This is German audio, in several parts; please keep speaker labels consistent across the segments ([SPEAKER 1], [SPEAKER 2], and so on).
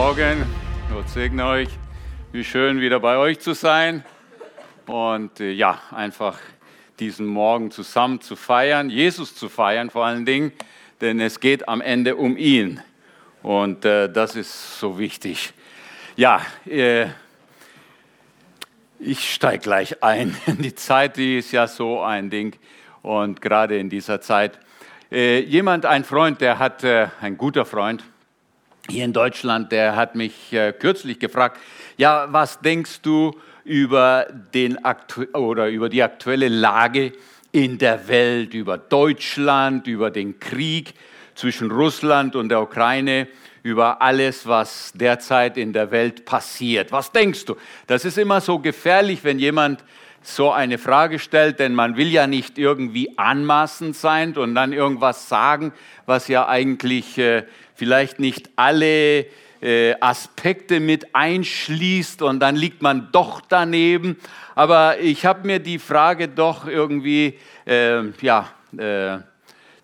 [SPEAKER 1] Morgen. Gott segne euch. Wie schön wieder bei euch zu sein. Und äh, ja, einfach diesen Morgen zusammen zu feiern, Jesus zu feiern vor allen Dingen, denn es geht am Ende um ihn. Und äh, das ist so wichtig. Ja, äh, ich steige gleich ein. Die Zeit, die ist ja so ein Ding. Und gerade in dieser Zeit. Äh, jemand, ein Freund, der hat, äh, ein guter Freund, hier in Deutschland, der hat mich äh, kürzlich gefragt, ja, was denkst du über, den oder über die aktuelle Lage in der Welt, über Deutschland, über den Krieg zwischen Russland und der Ukraine, über alles, was derzeit in der Welt passiert. Was denkst du? Das ist immer so gefährlich, wenn jemand so eine Frage stellt, denn man will ja nicht irgendwie anmaßend sein und dann irgendwas sagen, was ja eigentlich äh, vielleicht nicht alle äh, Aspekte mit einschließt und dann liegt man doch daneben. Aber ich habe mir die Frage doch irgendwie, äh, ja,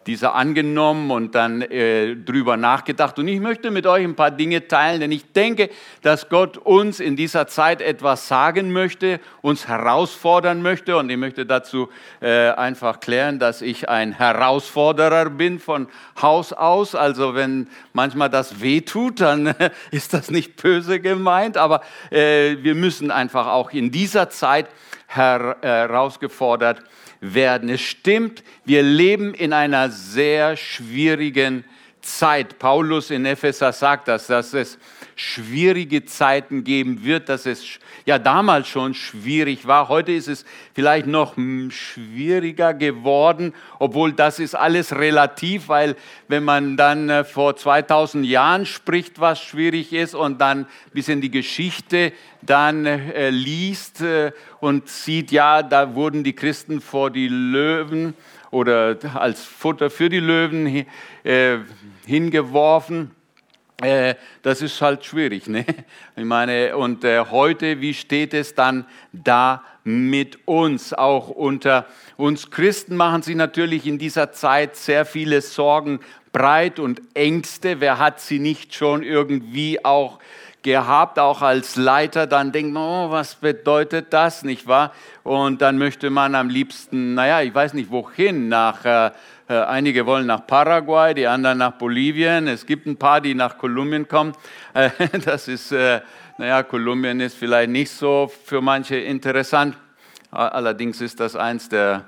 [SPEAKER 1] äh, dieser angenommen und dann äh, drüber nachgedacht. Und ich möchte mit euch ein paar Dinge teilen, denn ich denke, dass Gott uns in dieser Zeit etwas sagen möchte, uns herausfordern möchte. Und ich möchte dazu äh, einfach klären, dass ich ein Herausforderer bin von Haus aus. Also wenn manchmal das weh tut, dann ist das nicht böse gemeint. Aber äh, wir müssen einfach auch in dieser Zeit herausgefordert werden. Es stimmt, wir leben in einer sehr schwierigen Zeit. Paulus in Epheser sagt das, dass es schwierige Zeiten geben wird, dass es ja damals schon schwierig war. Heute ist es vielleicht noch schwieriger geworden, obwohl das ist alles relativ, weil wenn man dann äh, vor 2000 Jahren spricht, was schwierig ist und dann bis in die Geschichte dann äh, liest äh, und sieht, ja, da wurden die Christen vor die Löwen oder als Futter für die Löwen äh, hingeworfen das ist halt schwierig. Ne? Ich meine, und äh, heute, wie steht es dann da mit uns? Auch unter uns Christen machen sich natürlich in dieser Zeit sehr viele Sorgen breit und Ängste. Wer hat sie nicht schon irgendwie auch gehabt, auch als Leiter, dann denkt man, oh, was bedeutet das, nicht wahr? Und dann möchte man am liebsten, naja, ich weiß nicht wohin, nach äh, äh, einige wollen nach Paraguay, die anderen nach Bolivien. Es gibt ein paar, die nach Kolumbien kommen. Äh, das ist, äh, naja, Kolumbien ist vielleicht nicht so für manche interessant. Allerdings ist das eins der,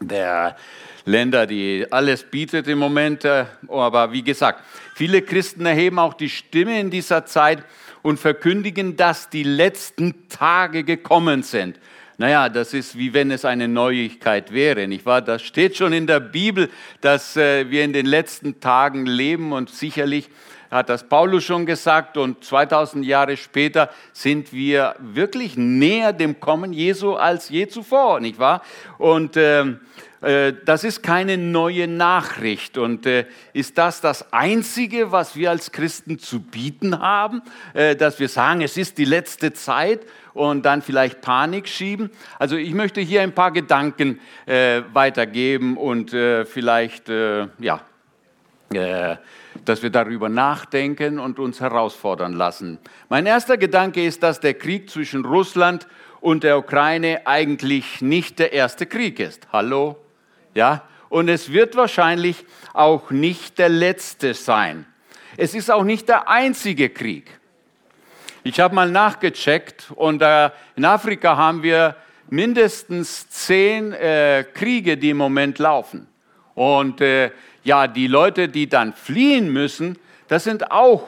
[SPEAKER 1] der Länder, die alles bietet im Moment. Aber wie gesagt, viele Christen erheben auch die Stimme in dieser Zeit und verkündigen, dass die letzten Tage gekommen sind. Naja, das ist wie wenn es eine Neuigkeit wäre, nicht wahr? Das steht schon in der Bibel, dass äh, wir in den letzten Tagen leben und sicherlich hat das Paulus schon gesagt und 2000 Jahre später sind wir wirklich näher dem Kommen Jesu als je zuvor, nicht wahr? Und ähm, äh, das ist keine neue Nachricht. Und äh, ist das das Einzige, was wir als Christen zu bieten haben, äh, dass wir sagen, es ist die letzte Zeit und dann vielleicht Panik schieben? Also ich möchte hier ein paar Gedanken weitergeben und vielleicht, ja, dass wir darüber nachdenken und uns herausfordern lassen. Mein erster Gedanke ist, dass der Krieg zwischen Russland und der Ukraine eigentlich nicht der erste Krieg ist. Hallo? Ja? Und es wird wahrscheinlich auch nicht der letzte sein. Es ist auch nicht der einzige Krieg. Ich habe mal nachgecheckt und äh, in Afrika haben wir mindestens zehn äh, Kriege, die im Moment laufen. Und äh, ja, die Leute, die dann fliehen müssen, das sind auch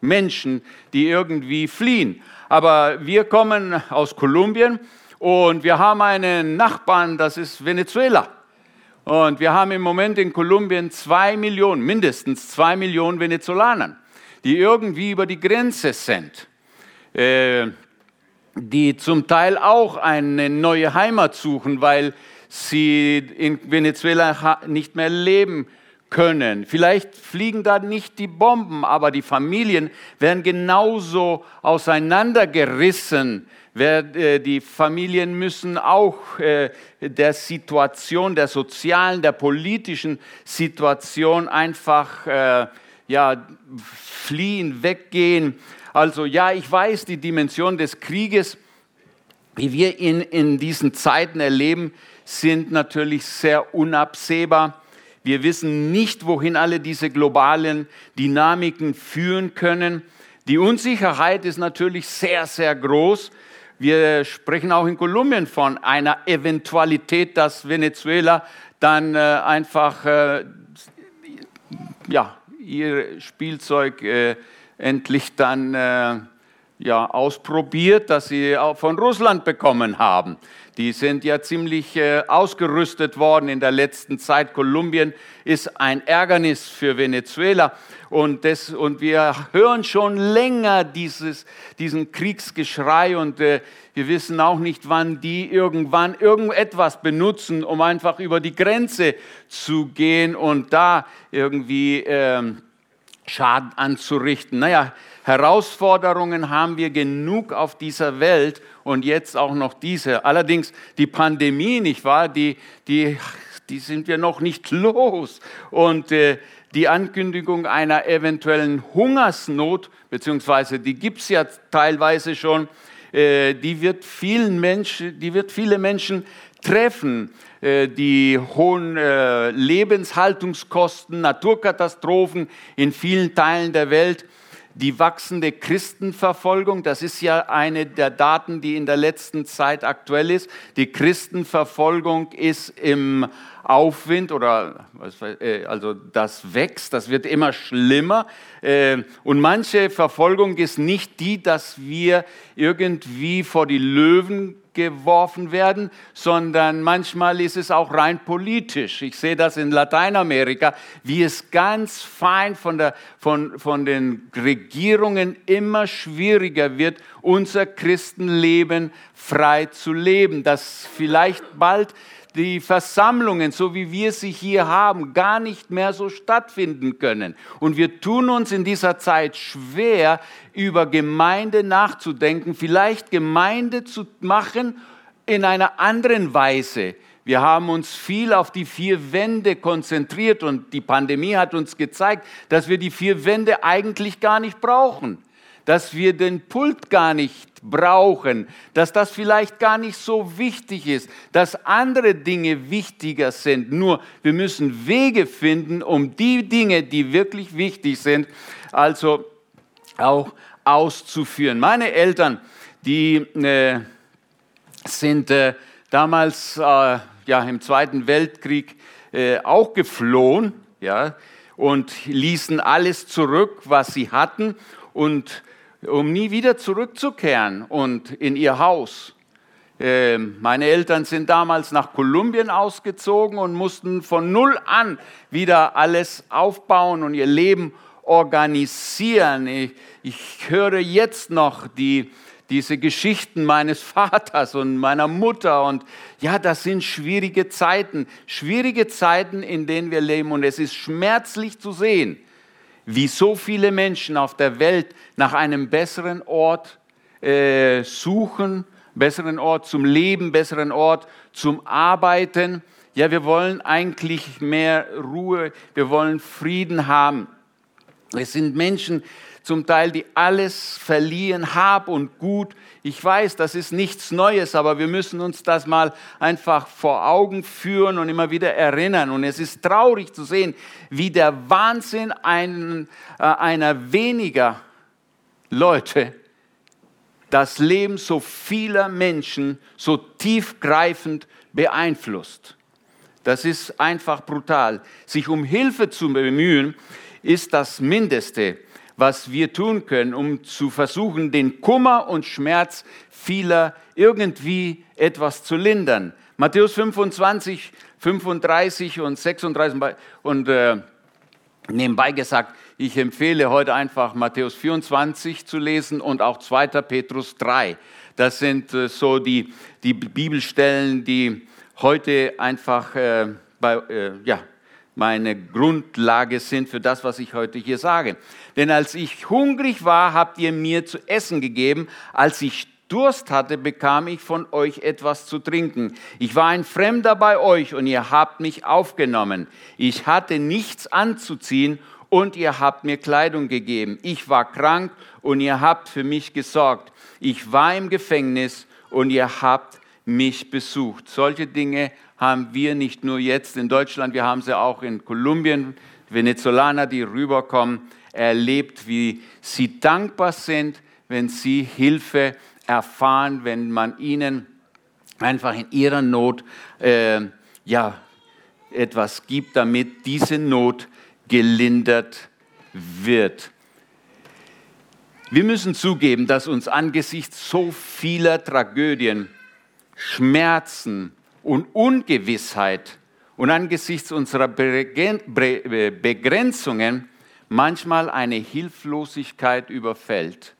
[SPEAKER 1] Menschen, die irgendwie fliehen. Aber wir kommen aus Kolumbien und wir haben einen Nachbarn, das ist Venezuela. Und wir haben im Moment in Kolumbien zwei Millionen, mindestens zwei Millionen Venezolanern, die irgendwie über die Grenze sind, äh, die zum Teil auch eine neue Heimat suchen, weil sie in Venezuela nicht mehr leben können. Vielleicht fliegen da nicht die Bomben, aber die Familien werden genauso auseinandergerissen äh, die Familien müssen auch äh, der Situation, der sozialen, der politischen Situation einfach äh, ja, fliehen, weggehen. Also ja, ich weiß, die Dimension des Krieges, wie wir ihn in diesen Zeiten erleben, sind natürlich sehr unabsehbar. Wir wissen nicht, wohin alle diese globalen Dynamiken führen können. Die Unsicherheit ist natürlich sehr, sehr groß. Wir sprechen auch in Kolumbien von einer Eventualität, dass Venezuela dann äh, einfach äh, ja, ihr Spielzeug äh, endlich dann äh, ja, ausprobiert, das sie auch von Russland bekommen haben. Die sind ja ziemlich äh, ausgerüstet worden in der letzten Zeit. Kolumbien ist ein Ärgernis für Venezuela. Und, das, und wir hören schon länger dieses, diesen Kriegsgeschrei und äh, wir wissen auch nicht, wann die irgendwann irgendetwas benutzen, um einfach über die Grenze zu gehen und da irgendwie äh, Schaden anzurichten. Naja, Herausforderungen haben wir genug auf dieser Welt und jetzt auch noch diese. Allerdings die Pandemie, nicht wahr? Die, die, die sind wir noch nicht los. Und äh, die Ankündigung einer eventuellen Hungersnot, beziehungsweise die gibt es ja teilweise schon, äh, die, wird vielen Menschen, die wird viele Menschen treffen. Äh, die hohen äh, Lebenshaltungskosten, Naturkatastrophen in vielen Teilen der Welt die wachsende Christenverfolgung, das ist ja eine der Daten, die in der letzten Zeit aktuell ist. Die Christenverfolgung ist im Aufwind oder äh, also das wächst, das wird immer schlimmer. Und manche Verfolgung ist nicht die, dass wir irgendwie vor die Löwen geworfen werden, sondern manchmal ist es auch rein politisch. Ich sehe das in Lateinamerika, wie es ganz fein von, der, von, von den Regierungen immer schwieriger wird, unser Christenleben frei zu leben, dass vielleicht bald die Versammlungen, so wie wir sie hier haben, gar nicht mehr so stattfinden können. Und wir tun uns in dieser Zeit schwer, über Gemeinde nachzudenken, vielleicht Gemeinde zu machen in einer anderen Weise. Wir haben uns viel auf die vier Wände konzentriert und die Pandemie hat uns gezeigt, dass wir die vier Wände eigentlich gar nicht brauchen dass wir den Pult gar nicht brauchen, dass das vielleicht gar nicht so wichtig ist, dass andere Dinge wichtiger sind. Nur wir müssen Wege finden, um die Dinge, die wirklich wichtig sind, also auch auszuführen. Meine Eltern, die äh, sind äh, damals äh, ja, im Zweiten Weltkrieg äh, auch geflohen ja, und ließen alles zurück, was sie hatten und um nie wieder zurückzukehren und in ihr Haus. Ähm, meine Eltern sind damals nach Kolumbien ausgezogen und mussten von null an wieder alles aufbauen und ihr Leben organisieren. Ich, ich höre jetzt noch die, diese Geschichten meines Vaters und meiner Mutter und ja, das sind schwierige Zeiten, schwierige Zeiten, in denen wir leben und es ist schmerzlich zu sehen, wie so viele Menschen auf der Welt nach einem besseren Ort äh, suchen, besseren Ort zum Leben, besseren Ort zum Arbeiten. Ja, wir wollen eigentlich mehr Ruhe, wir wollen Frieden haben. Es sind Menschen, zum Teil, die alles verlieren, Hab und Gut. Ich weiß, das ist nichts Neues, aber wir müssen uns das mal einfach vor Augen führen und immer wieder erinnern. Und es ist traurig zu sehen, wie der Wahnsinn einen, äh, einer weniger Leute das Leben so vieler Menschen so tiefgreifend beeinflusst. Das ist einfach brutal. Sich um Hilfe zu bemühen, ist das Mindeste, was wir tun können, um zu versuchen, den Kummer und Schmerz vieler irgendwie etwas zu lindern. Matthäus 25, 35 und 36 und äh, nebenbei gesagt, ich empfehle heute einfach Matthäus 24 zu lesen und auch 2. Petrus 3. Das sind äh, so die, die Bibelstellen, die heute einfach äh, bei, äh, ja, meine Grundlage sind für das, was ich heute hier sage. Denn als ich hungrig war, habt ihr mir zu essen gegeben. Als ich Durst hatte, bekam ich von euch etwas zu trinken. Ich war ein Fremder bei euch und ihr habt mich aufgenommen. Ich hatte nichts anzuziehen und ihr habt mir Kleidung gegeben. Ich war krank und ihr habt für mich gesorgt. Ich war im Gefängnis und ihr habt mich besucht. Solche Dinge haben wir nicht nur jetzt in Deutschland, wir haben sie auch in Kolumbien, Venezolaner, die rüberkommen, erlebt, wie sie dankbar sind, wenn sie Hilfe erfahren, wenn man ihnen einfach in ihrer Not äh, ja, etwas gibt, damit diese Not gelindert wird. Wir müssen zugeben, dass uns angesichts so vieler Tragödien, Schmerzen und Ungewissheit und angesichts unserer Begrenzungen manchmal eine Hilflosigkeit überfällt.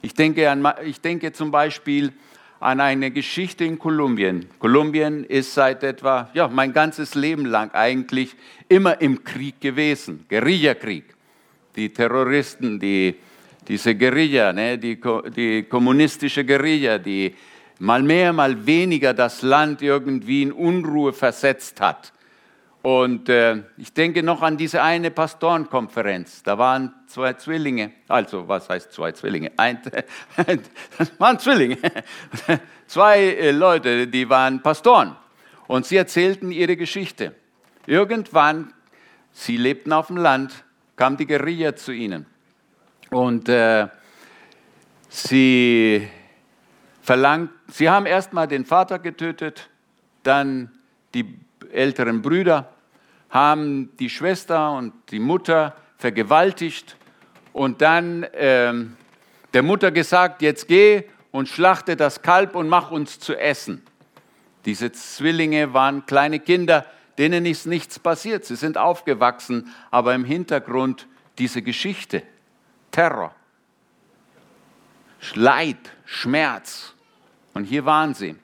[SPEAKER 1] Ich denke, an, ich denke zum Beispiel an eine Geschichte in Kolumbien. Kolumbien ist seit etwa, ja, mein ganzes Leben lang eigentlich immer im Krieg gewesen, Guerillakrieg. Die Terroristen, die, diese Guerilla, ne, die, die kommunistische Guerilla, die mal mehr, mal weniger das Land irgendwie in Unruhe versetzt hat. Und äh, ich denke noch an diese eine Pastorenkonferenz. Da waren zwei Zwillinge, also was heißt zwei Zwillinge? Ein, das waren Zwillinge. Zwei äh, Leute, die waren Pastoren. Und sie erzählten ihre Geschichte. Irgendwann, sie lebten auf dem Land, kam die Guerilla zu ihnen. Und äh, sie verlangt, sie haben erstmal den Vater getötet, dann die älteren Brüder, haben die Schwester und die Mutter vergewaltigt und dann ähm, der Mutter gesagt, jetzt geh und schlachte das Kalb und mach uns zu essen. Diese Zwillinge waren kleine Kinder, denen ist nichts passiert. Sie sind aufgewachsen, aber im Hintergrund diese Geschichte. Terror, Leid, Schmerz. Und hier waren sie.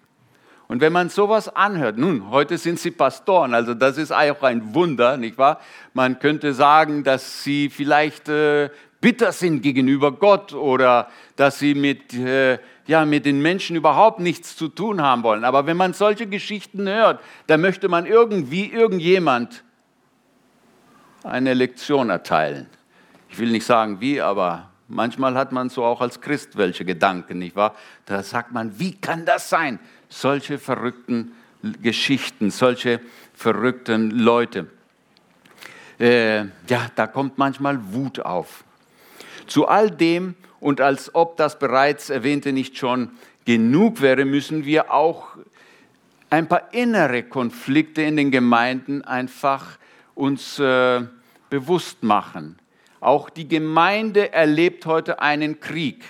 [SPEAKER 1] Und wenn man sowas anhört, nun, heute sind sie Pastoren, also das ist auch ein Wunder, nicht wahr? Man könnte sagen, dass sie vielleicht äh, bitter sind gegenüber Gott oder dass sie mit, äh, ja, mit den Menschen überhaupt nichts zu tun haben wollen. Aber wenn man solche Geschichten hört, dann möchte man irgendwie irgendjemand eine Lektion erteilen. Ich will nicht sagen wie, aber manchmal hat man so auch als Christ welche Gedanken, nicht wahr? Da sagt man, wie kann das sein? solche verrückten Geschichten, solche verrückten Leute. Äh, ja, da kommt manchmal Wut auf. Zu all dem und als ob das bereits erwähnte nicht schon genug wäre, müssen wir auch ein paar innere Konflikte in den Gemeinden einfach uns äh, bewusst machen. Auch die Gemeinde erlebt heute einen Krieg.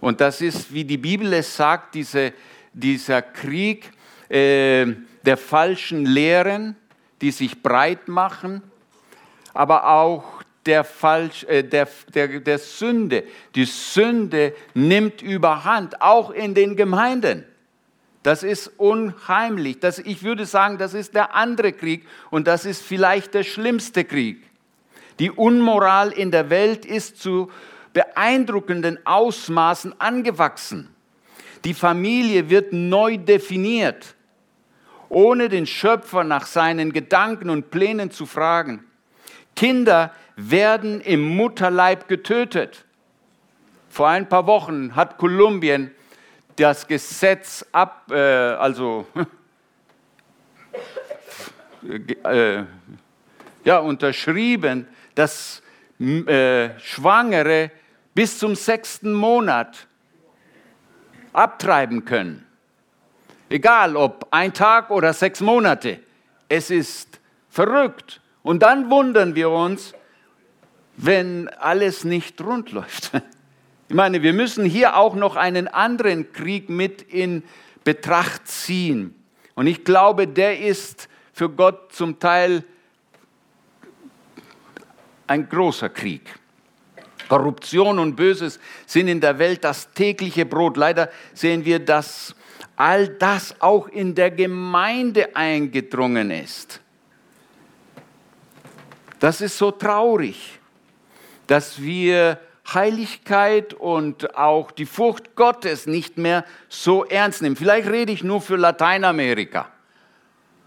[SPEAKER 1] Und das ist, wie die Bibel es sagt, diese dieser Krieg äh, der falschen Lehren, die sich breit machen, aber auch der, Falsch, äh, der, der, der Sünde. Die Sünde nimmt überhand, auch in den Gemeinden. Das ist unheimlich. Das, ich würde sagen, das ist der andere Krieg und das ist vielleicht der schlimmste Krieg. Die Unmoral in der Welt ist zu beeindruckenden Ausmaßen angewachsen. Die Familie wird neu definiert, ohne den Schöpfer nach seinen Gedanken und Plänen zu fragen. Kinder werden im Mutterleib getötet. Vor ein paar Wochen hat Kolumbien das Gesetz ab, äh, also äh, ja, unterschrieben, dass äh, Schwangere bis zum sechsten Monat abtreiben können. Egal ob ein Tag oder sechs Monate. Es ist verrückt. Und dann wundern wir uns, wenn alles nicht rund läuft. Ich meine, wir müssen hier auch noch einen anderen Krieg mit in Betracht ziehen. Und ich glaube, der ist für Gott zum Teil ein großer Krieg. Korruption und Böses sind in der Welt das tägliche Brot. Leider sehen wir, dass all das auch in der Gemeinde eingedrungen ist. Das ist so traurig, dass wir Heiligkeit und auch die Furcht Gottes nicht mehr so ernst nehmen. Vielleicht rede ich nur für Lateinamerika,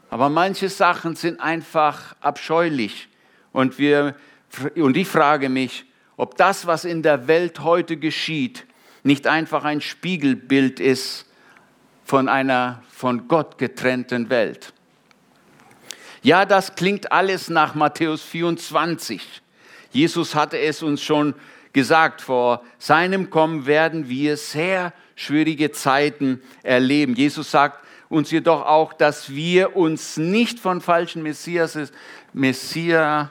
[SPEAKER 1] aber manche Sachen sind einfach abscheulich und wir Und ich frage mich, ob das, was in der Welt heute geschieht, nicht einfach ein Spiegelbild ist von einer von Gott getrennten Welt. Ja, das klingt alles nach Matthäus 24. Jesus hatte es uns schon gesagt, vor seinem Kommen werden wir sehr schwierige Zeiten erleben. Jesus sagt uns jedoch auch, dass wir uns nicht von falschen Messias, Messias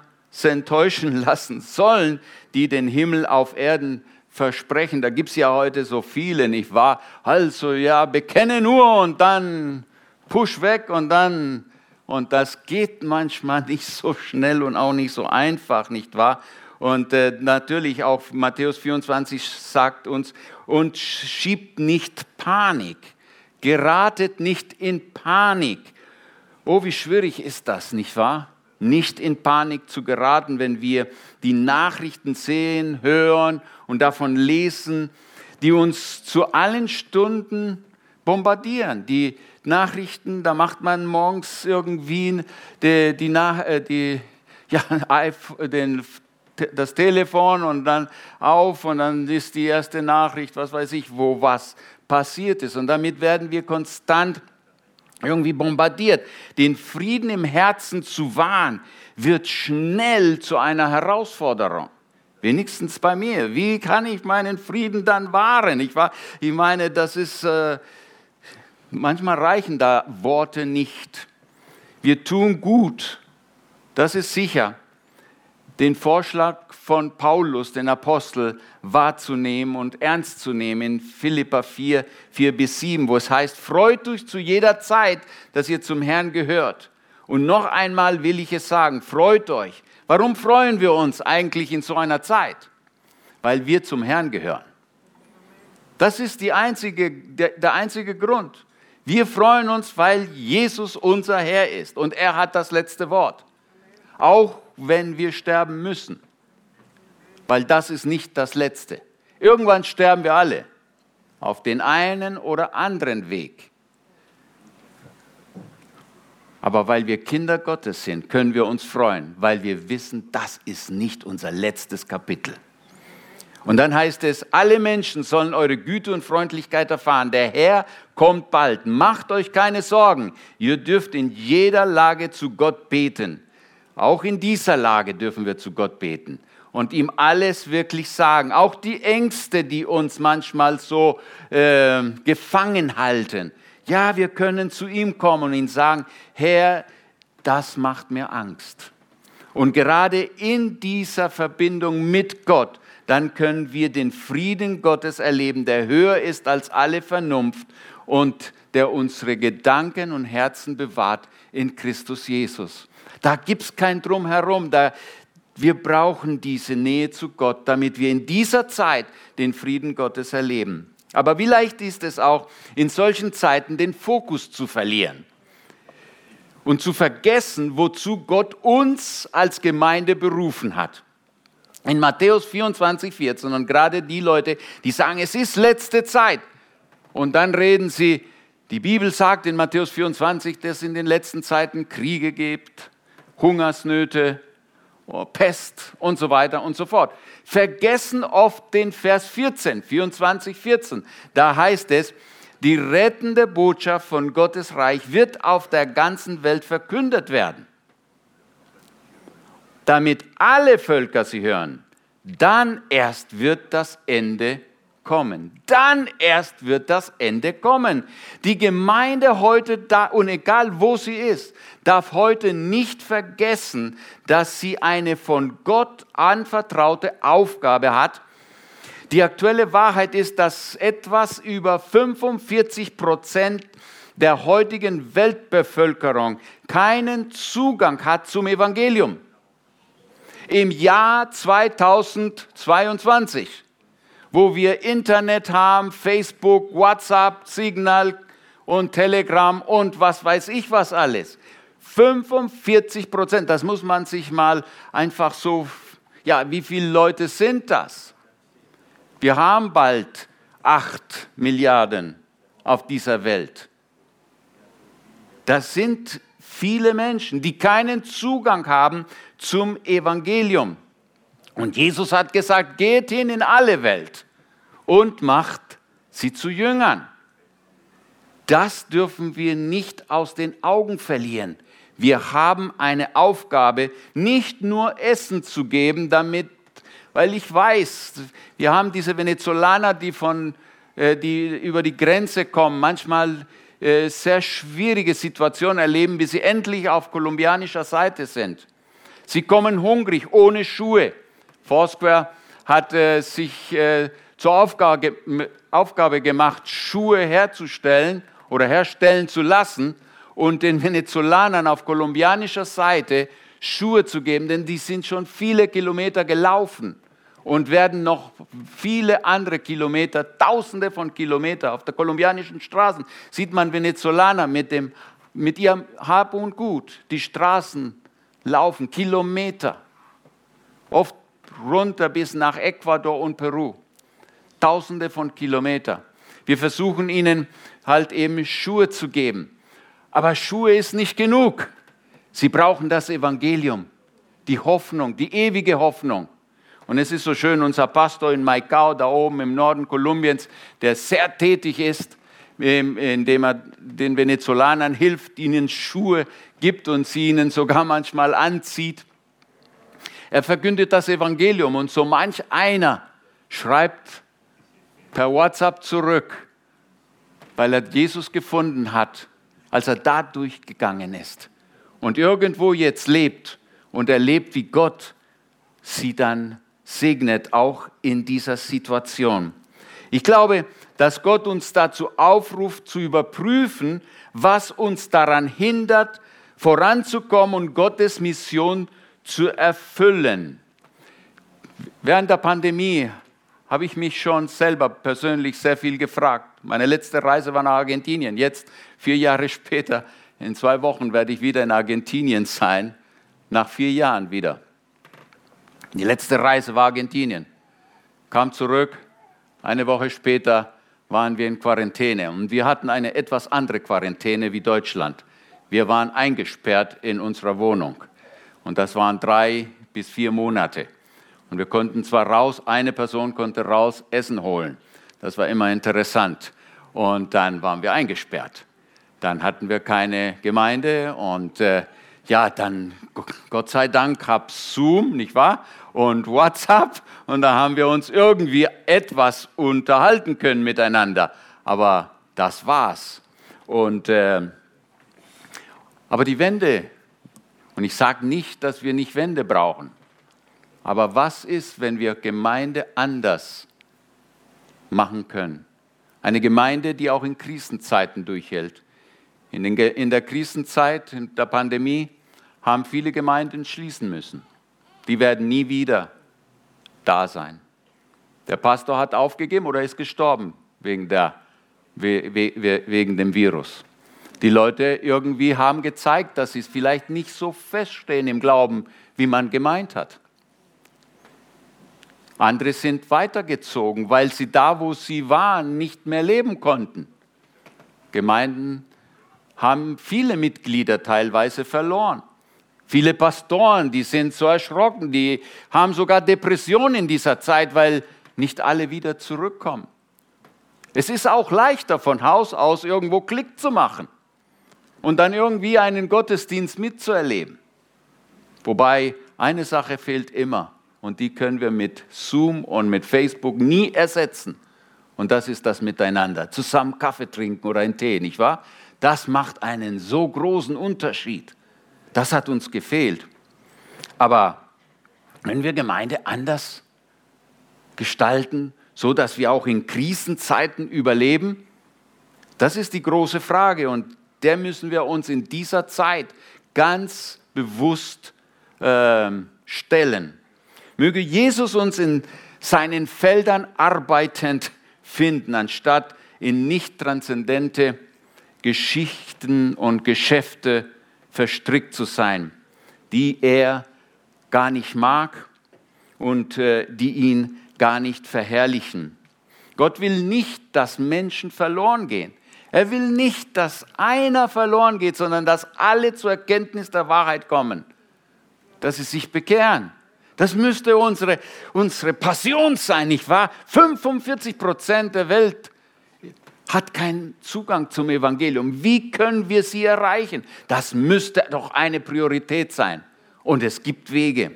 [SPEAKER 1] enttäuschen lassen sollen, die den Himmel auf Erden versprechen. Da gibt es ja heute so viele, nicht wahr? Also ja, bekenne nur und dann push weg und dann. Und das geht manchmal nicht so schnell und auch nicht so einfach, nicht wahr? Und äh, natürlich auch Matthäus 24 sagt uns, und schiebt nicht Panik, geratet nicht in Panik. Oh, wie schwierig ist das, nicht wahr? Nicht in Panik zu geraten, wenn wir die Nachrichten sehen, hören und davon lesen, die uns zu allen Stunden bombardieren. Die Nachrichten, da macht man morgens irgendwie die, die, äh, die ja, den das Telefon und dann auf und dann ist die erste Nachricht, was weiß ich, wo was passiert ist. Und damit werden wir konstant irgendwie bombardiert. Den Frieden im Herzen zu wahren, wird schnell zu einer Herausforderung. Wenigstens bei mir. Wie kann ich meinen Frieden dann wahren? Ich, war, ich meine, das ist, äh, manchmal reichen da Worte nicht. Wir tun gut, das ist sicher den Vorschlag von Paulus, den Apostel, wahrzunehmen und ernst zu nehmen in Philippa 4, 4 bis 7, wo es heißt, freut euch zu jeder Zeit, dass ihr zum Herrn gehört. Und noch einmal will ich es sagen, freut euch. Warum freuen wir uns eigentlich in so einer Zeit? Weil wir zum Herrn gehören. Das ist einzige, der, der einzige Grund. Wir freuen uns, weil Jesus unser Herr ist und er hat das letzte Wort. Auch wenn wir sterben müssen. Weil das ist nicht das Letzte. Irgendwann sterben wir alle. Auf den einen oder anderen Weg. Aber weil wir Kinder Gottes sind, können wir uns freuen, weil wir wissen, das ist nicht unser letztes Kapitel. Und dann heißt es, alle Menschen sollen eure Güte und Freundlichkeit erfahren. Der Herr kommt bald. Macht euch keine Sorgen. Ihr dürft in jeder Lage zu Gott beten. Auch in dieser Lage dürfen wir zu Gott beten und ihm alles wirklich sagen. Auch die Ängste, die uns manchmal so äh, gefangen halten. Ja, wir können zu ihm kommen und ihm sagen, Herr, das macht mir Angst. Und gerade in dieser Verbindung mit Gott, dann können wir den Frieden Gottes erleben, der höher ist als alle Vernunft und der unsere Gedanken und Herzen bewahrt in Christus Jesus. Da gibt es kein Drumherum. Da, wir brauchen diese Nähe zu Gott, damit wir in dieser Zeit den Frieden Gottes erleben. Aber wie leicht ist es auch, in solchen Zeiten den Fokus zu verlieren und zu vergessen, wozu Gott uns als Gemeinde berufen hat. In Matthäus 24, 14 und gerade die Leute, die sagen, es ist letzte Zeit. Und dann reden sie, die Bibel sagt in Matthäus 24, dass es in den letzten Zeiten Kriege gibt, Hungersnöte, Pest und so weiter und so fort. Vergessen oft den Vers 14, 24, 14. Da heißt es, die rettende Botschaft von Gottes Reich wird auf der ganzen Welt verkündet werden. Damit alle Völker sie hören, dann erst wird das Ende kommen. Dann erst wird das Ende kommen. Die Gemeinde heute da, und egal wo sie ist, darf heute nicht vergessen, dass sie eine von Gott anvertraute Aufgabe hat. Die aktuelle Wahrheit ist, dass etwas über 45 Prozent der heutigen Weltbevölkerung keinen Zugang hat zum Evangelium. Im Jahr 2022 wo wir Internet haben, Facebook, WhatsApp, Signal und Telegram und was weiß ich was alles. 45 Prozent, das muss man sich mal einfach so, ja, wie viele Leute sind das? Wir haben bald 8 Milliarden auf dieser Welt. Das sind viele Menschen, die keinen Zugang haben zum Evangelium. Und Jesus hat gesagt, geht hin in alle Welt und macht sie zu Jüngern. Das dürfen wir nicht aus den Augen verlieren. Wir haben eine Aufgabe, nicht nur Essen zu geben, damit, weil ich weiß, wir haben diese Venezolaner, die, von, äh, die über die Grenze kommen, manchmal äh, sehr schwierige Situationen erleben, bis sie endlich auf kolumbianischer Seite sind. Sie kommen hungrig, ohne Schuhe. Foursquare hat äh, sich äh, zur Aufgabe, Aufgabe gemacht, Schuhe herzustellen oder herstellen zu lassen und den Venezolanern auf kolumbianischer Seite Schuhe zu geben, denn die sind schon viele Kilometer gelaufen und werden noch viele andere Kilometer, tausende von Kilometern auf der kolumbianischen Straßen, sieht man Venezolaner mit, dem, mit ihrem Hab und Gut. Die Straßen laufen, Kilometer, oft runter bis nach Ecuador und Peru, tausende von Kilometern. Wir versuchen ihnen halt eben Schuhe zu geben. Aber Schuhe ist nicht genug. Sie brauchen das Evangelium, die Hoffnung, die ewige Hoffnung. Und es ist so schön, unser Pastor in Maicao, da oben im Norden Kolumbiens, der sehr tätig ist, indem er den Venezolanern hilft, ihnen Schuhe gibt und sie ihnen sogar manchmal anzieht. Er verkündet das Evangelium und so manch einer schreibt per WhatsApp zurück, weil er Jesus gefunden hat, als er da durchgegangen ist und irgendwo jetzt lebt und erlebt, wie Gott sie dann segnet, auch in dieser Situation. Ich glaube, dass Gott uns dazu aufruft, zu überprüfen, was uns daran hindert, voranzukommen und Gottes Mission zu erfüllen. Während der Pandemie habe ich mich schon selber persönlich sehr viel gefragt. Meine letzte Reise war nach Argentinien. Jetzt, vier Jahre später, in zwei Wochen werde ich wieder in Argentinien sein. Nach vier Jahren wieder. Die letzte Reise war Argentinien. Kam zurück, eine Woche später waren wir in Quarantäne und wir hatten eine etwas andere Quarantäne wie Deutschland. Wir waren eingesperrt in unserer Wohnung und das waren drei bis vier Monate. Und wir konnten zwar raus, eine Person konnte raus Essen holen. Das war immer interessant. Und dann waren wir eingesperrt. Dann hatten wir keine Gemeinde und äh, ja, dann Gott sei Dank gab Zoom, nicht wahr? Und WhatsApp und da haben wir uns irgendwie etwas unterhalten können miteinander. Aber das war's. Und äh, aber die Wende, und ich sage nicht, dass wir nicht Wende brauchen, aber was ist, wenn wir Gemeinde anders machen können? Eine Gemeinde, die auch in Krisenzeiten durchhält. In, den, in der Krisenzeit, in der Pandemie, haben viele Gemeinden schließen müssen. Die werden nie wieder da sein. Der Pastor hat aufgegeben oder ist gestorben wegen, der, wegen dem Virus. Die Leute irgendwie haben gezeigt, dass sie vielleicht nicht so feststehen im Glauben, wie man gemeint hat. Andere sind weitergezogen, weil sie da, wo sie waren, nicht mehr leben konnten. Gemeinden haben viele Mitglieder teilweise verloren. Viele Pastoren, die sind so erschrocken, die haben sogar Depressionen in dieser Zeit, weil nicht alle wieder zurückkommen. Es ist auch leichter, von Haus aus irgendwo Klick zu machen und dann irgendwie einen Gottesdienst mitzuerleben. Wobei eine Sache fehlt immer und die können wir mit Zoom und mit Facebook nie ersetzen. Und das ist das Miteinander. Zusammen Kaffee trinken oder einen Tee, nicht wahr? Das macht einen so großen Unterschied. Das hat uns gefehlt. Aber wenn wir Gemeinde anders gestalten, so dass wir auch in Krisenzeiten überleben, das ist die große Frage und der müssen wir uns in dieser Zeit ganz bewusst äh, stellen. Möge Jesus uns in seinen Feldern arbeitend finden, anstatt in nicht transzendente Geschichten und Geschäfte verstrickt zu sein, die er gar nicht mag und äh, die ihn gar nicht verherrlichen. Gott will nicht, dass Menschen verloren gehen. Er will nicht, dass einer verloren geht, sondern dass alle zur Erkenntnis der Wahrheit kommen, dass sie sich bekehren, Das müsste unsere, unsere Passion sein, nicht wahr? 45 Prozent der Welt hat keinen Zugang zum Evangelium. Wie können wir sie erreichen? Das müsste doch eine Priorität sein. Und es gibt Wege.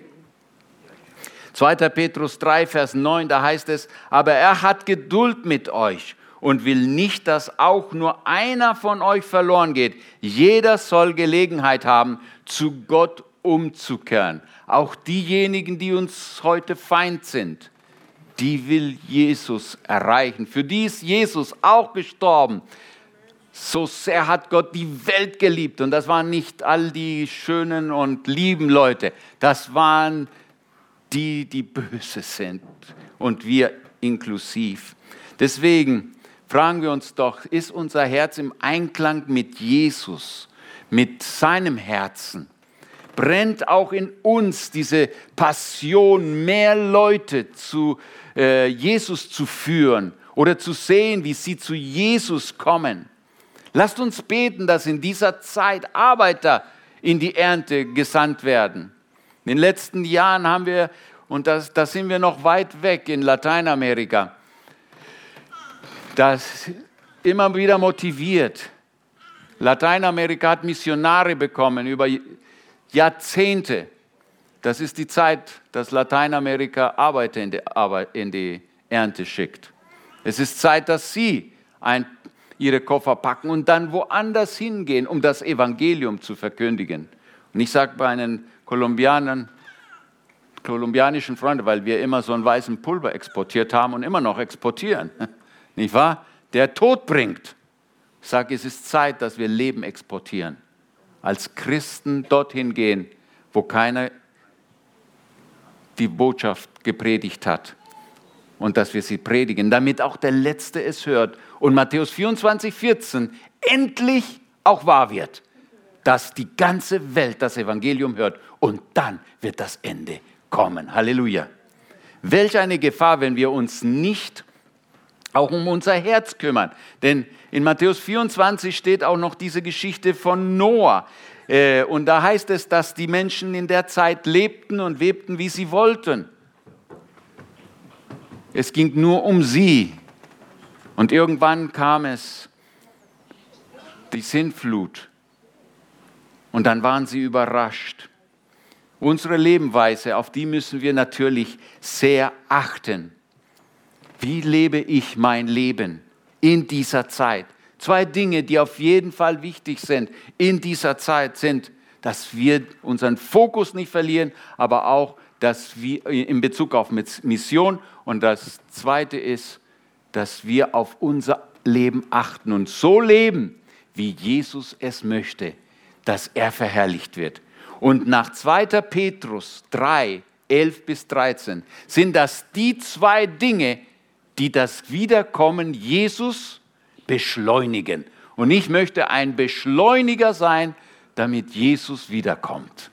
[SPEAKER 1] 2. Petrus 3, Vers 9, da heißt es, aber er hat Geduld mit euch und will nicht, dass auch nur einer von euch verloren geht. Jeder soll Gelegenheit haben, zu Gott umzukehren. Auch diejenigen, die uns heute Feind sind, die will Jesus erreichen. Für die ist Jesus auch gestorben. So sehr hat Gott die Welt geliebt. Und das waren nicht all die schönen und lieben Leute. Das waren die, die böse sind. Und wir inklusiv. Deswegen fragen wir uns doch, ist unser Herz im Einklang mit Jesus, mit seinem Herzen? Brennt auch in uns diese Passion, mehr Leute zu äh, Jesus zu führen oder zu sehen, wie sie zu Jesus kommen? Lasst uns beten, dass in dieser Zeit Arbeiter in die Ernte gesandt werden. In den letzten Jahren haben wir, und da das sind wir noch weit weg in Lateinamerika, das immer wieder motiviert. Lateinamerika hat Missionare bekommen über Jahrzehnte. Das ist die Zeit, dass Lateinamerika Arbeiter in die, in die Ernte schickt. Es ist Zeit, dass sie ein, ihre Koffer packen und dann woanders hingehen, um das Evangelium zu verkündigen. Und ich sage bei einen Kolumbianern, kolumbianischen Freunden, weil wir immer so einen weißen Pulver exportiert haben und immer noch exportieren nicht wahr? Der Tod bringt. Ich sage, es ist Zeit, dass wir Leben exportieren. Als Christen dorthin gehen, wo keiner die Botschaft gepredigt hat. Und dass wir sie predigen, damit auch der Letzte es hört. Und Matthäus 24, 14 endlich auch wahr wird, dass die ganze Welt das Evangelium hört. Und dann wird das Ende kommen. Halleluja. Welch eine Gefahr, wenn wir uns nicht auch um unser Herz kümmern. Denn in Matthäus 24 steht auch noch diese Geschichte von Noah. Äh, und da heißt es, dass die Menschen in der Zeit lebten und webten, wie sie wollten. Es ging nur um sie. Und irgendwann kam es, die Sintflut. Und dann waren sie überrascht. Unsere Lebensweise, auf die müssen wir natürlich sehr achten. Wie lebe ich mein Leben in dieser Zeit? Zwei Dinge, die auf jeden Fall wichtig sind in dieser Zeit, sind, dass wir unseren Fokus nicht verlieren, aber auch, dass wir in Bezug auf Mission und das Zweite ist, dass wir auf unser Leben achten und so leben, wie Jesus es möchte, dass er verherrlicht wird. Und nach 2. Petrus 3, 11 bis 13 sind das die zwei Dinge, die das Wiederkommen Jesus beschleunigen. Und ich möchte ein Beschleuniger sein, damit Jesus wiederkommt.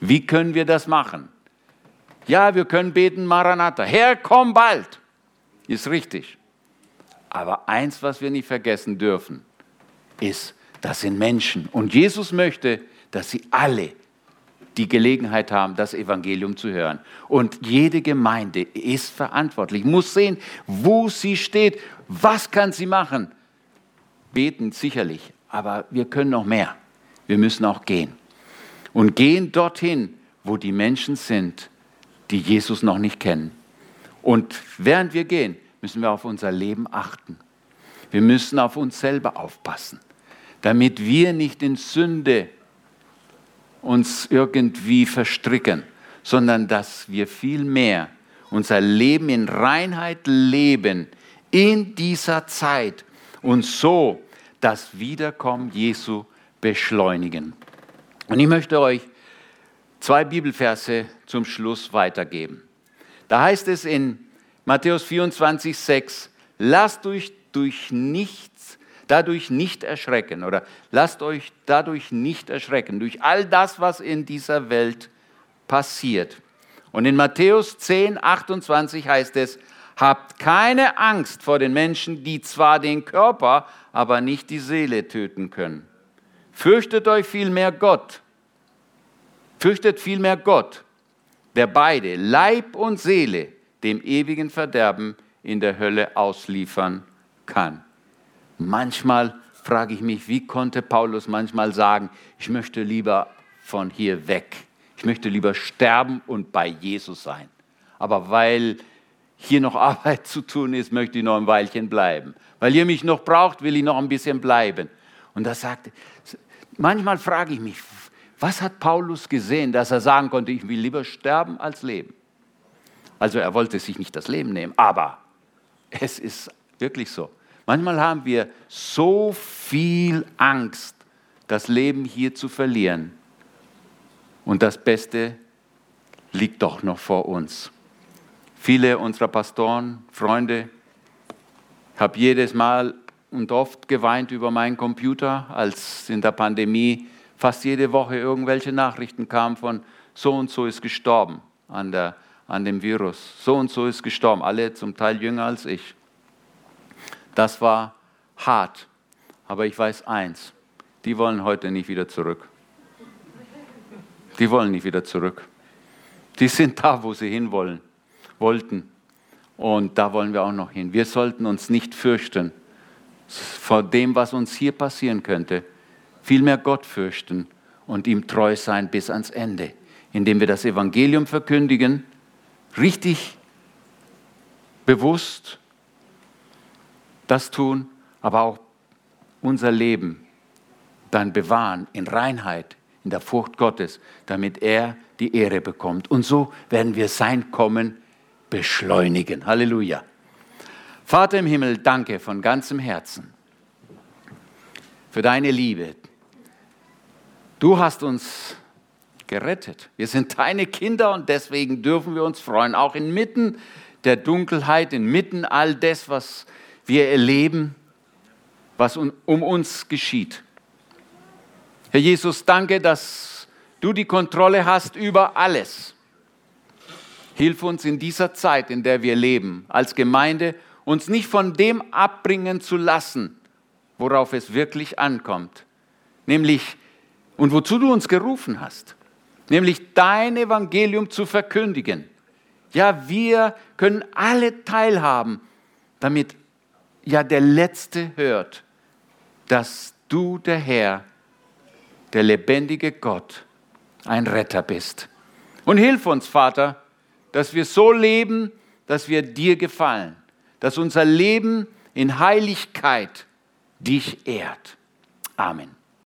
[SPEAKER 1] Wie können wir das machen? Ja, wir können beten, Maranatha, Herr, komm bald. Ist richtig. Aber eins, was wir nicht vergessen dürfen, ist, das sind Menschen. Und Jesus möchte, dass sie alle die Gelegenheit haben, das Evangelium zu hören. Und jede Gemeinde ist verantwortlich, muss sehen, wo sie steht, was kann sie machen. Beten sicherlich, aber wir können noch mehr. Wir müssen auch gehen. Und gehen dorthin, wo die Menschen sind, die Jesus noch nicht kennen. Und während wir gehen, müssen wir auf unser Leben achten. Wir müssen auf uns selber aufpassen, damit wir nicht in Sünde uns irgendwie verstricken, sondern dass wir vielmehr unser Leben in Reinheit leben in dieser Zeit und so das Wiederkommen Jesu beschleunigen. Und ich möchte euch zwei Bibelverse zum Schluss weitergeben. Da heißt es in Matthäus 24, 6, lasst euch durch nichts dadurch nicht erschrecken oder lasst euch dadurch nicht erschrecken, durch all das, was in dieser Welt passiert. Und in Matthäus 10, 28 heißt es, habt keine Angst vor den Menschen, die zwar den Körper, aber nicht die Seele töten können. Fürchtet euch vielmehr Gott. Fürchtet vielmehr Gott, der beide, Leib und Seele, dem ewigen Verderben in der Hölle ausliefern kann. Manchmal frage ich mich, wie konnte Paulus manchmal sagen, ich möchte lieber von hier weg. Ich möchte lieber sterben und bei Jesus sein. Aber weil hier noch Arbeit zu tun ist, möchte ich noch ein Weilchen bleiben. Weil ihr mich noch braucht, will ich noch ein bisschen bleiben. Und da sagte, manchmal frage ich mich, was hat Paulus gesehen, dass er sagen konnte, ich will lieber sterben als leben? Also er wollte sich nicht das Leben nehmen, aber es ist wirklich so. Manchmal haben wir so viel Angst, das Leben hier zu verlieren. Und das Beste liegt doch noch vor uns. Viele unserer Pastoren, Freunde, habe jedes Mal und oft geweint über meinen Computer, als in der Pandemie fast jede Woche irgendwelche Nachrichten kamen von so und so ist gestorben an, der, an dem Virus, so und so ist gestorben, alle zum Teil jünger als ich. Das war hart, aber ich weiß eins, die wollen heute nicht wieder zurück. Die wollen nicht wieder zurück. Die sind da, wo sie hinwollen, wollten. Und da wollen wir auch noch hin. Wir sollten uns nicht fürchten vor dem, was uns hier passieren könnte. Vielmehr Gott fürchten und ihm treu sein bis ans Ende, indem wir das Evangelium verkündigen, richtig, bewusst das tun, aber auch unser Leben dann bewahren in Reinheit, in der Furcht Gottes, damit er die Ehre bekommt. Und so werden wir sein Kommen beschleunigen. Halleluja. Vater im Himmel, danke von ganzem Herzen für deine Liebe. Du hast uns gerettet. Wir sind deine Kinder und deswegen dürfen wir uns freuen, auch inmitten der Dunkelheit, inmitten all des, was wir erleben, was um uns geschieht. Herr Jesus, danke, dass du die Kontrolle hast über alles. Hilf uns in dieser Zeit, in der wir leben, als Gemeinde, uns nicht von dem abbringen zu lassen, worauf es wirklich ankommt, nämlich und wozu du uns gerufen hast, nämlich dein Evangelium zu verkündigen. Ja, wir können alle teilhaben, damit ja der Letzte hört, dass du der Herr, der lebendige Gott, ein Retter bist. Und hilf uns, Vater, dass wir so leben, dass wir dir gefallen, dass unser Leben in Heiligkeit dich ehrt. Amen.